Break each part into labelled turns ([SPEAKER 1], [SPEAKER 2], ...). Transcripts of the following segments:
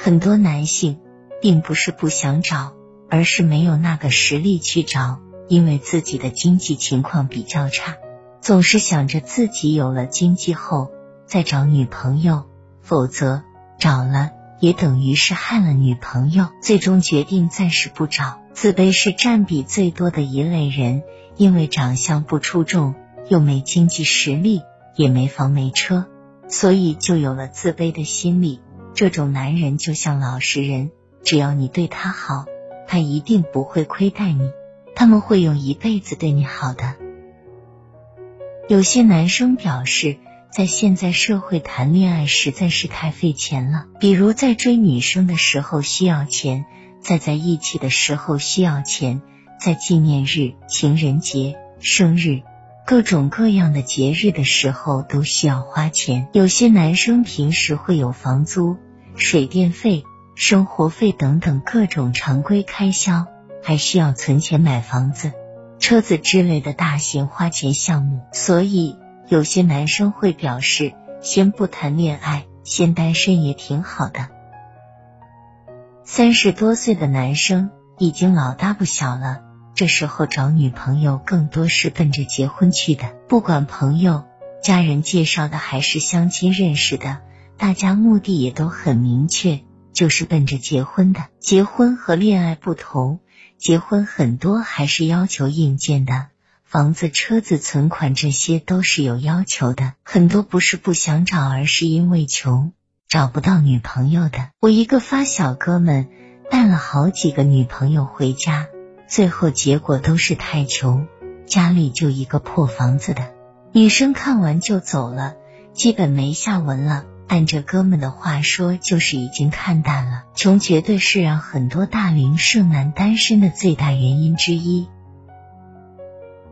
[SPEAKER 1] 很多男性并不是不想找，而是没有那个实力去找，因为自己的经济情况比较差，总是想着自己有了经济后再找女朋友，否则找了也等于是害了女朋友。最终决定暂时不找。自卑是占比最多的一类人，因为长相不出众，又没经济实力，也没房没车，所以就有了自卑的心理。这种男人就像老实人，只要你对他好，他一定不会亏待你，他们会用一辈子对你好的。有些男生表示，在现在社会谈恋爱实在是太费钱了，比如在追女生的时候需要钱。在在一起的时候需要钱，在纪念日、情人节、生日、各种各样的节日的时候都需要花钱。有些男生平时会有房租、水电费、生活费等等各种常规开销，还需要存钱买房子、车子之类的大型花钱项目。所以有些男生会表示，先不谈恋爱，先单身也挺好的。三十多岁的男生已经老大不小了，这时候找女朋友更多是奔着结婚去的。不管朋友、家人介绍的还是相亲认识的，大家目的也都很明确，就是奔着结婚的。结婚和恋爱不同，结婚很多还是要求硬件的，房子、车子、存款这些都是有要求的。很多不是不想找，而是因为穷。找不到女朋友的，我一个发小哥们带了好几个女朋友回家，最后结果都是太穷，家里就一个破房子的。女生看完就走了，基本没下文了。按这哥们的话说，就是已经看淡了。穷绝对是让很多大龄剩男单身的最大原因之一。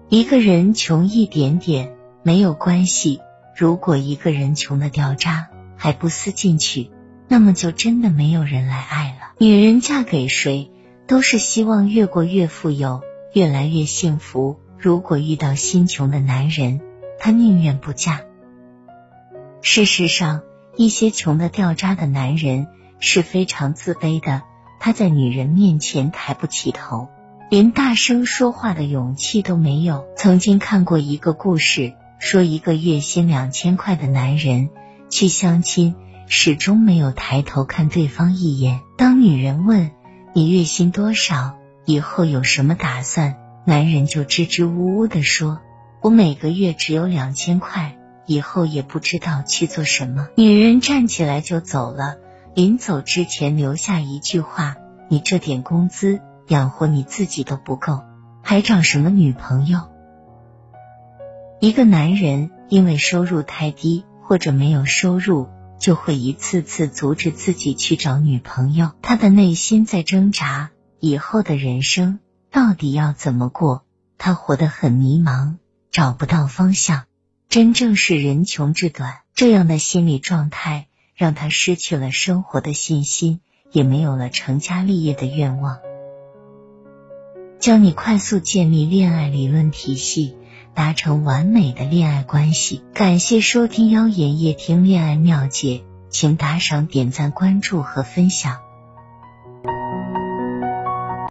[SPEAKER 1] 一个人穷一点点没有关系，如果一个人穷的掉渣。还不思进取，那么就真的没有人来爱了。女人嫁给谁，都是希望越过越富有，越来越幸福。如果遇到心穷的男人，她宁愿不嫁。事实上，一些穷的掉渣的男人是非常自卑的，他在女人面前抬不起头，连大声说话的勇气都没有。曾经看过一个故事，说一个月薪两千块的男人。去相亲，始终没有抬头看对方一眼。当女人问你月薪多少，以后有什么打算，男人就支支吾吾的说：“我每个月只有两千块，以后也不知道去做什么。”女人站起来就走了，临走之前留下一句话：“你这点工资养活你自己都不够，还找什么女朋友？”一个男人因为收入太低。或者没有收入，就会一次次阻止自己去找女朋友。他的内心在挣扎，以后的人生到底要怎么过？他活得很迷茫，找不到方向。真正是人穷志短，这样的心理状态让他失去了生活的信心，也没有了成家立业的愿望。教你快速建立恋爱理论体系。达成完美的恋爱关系。感谢收听妖言夜听恋爱妙解，请打赏、点赞、关注和分享。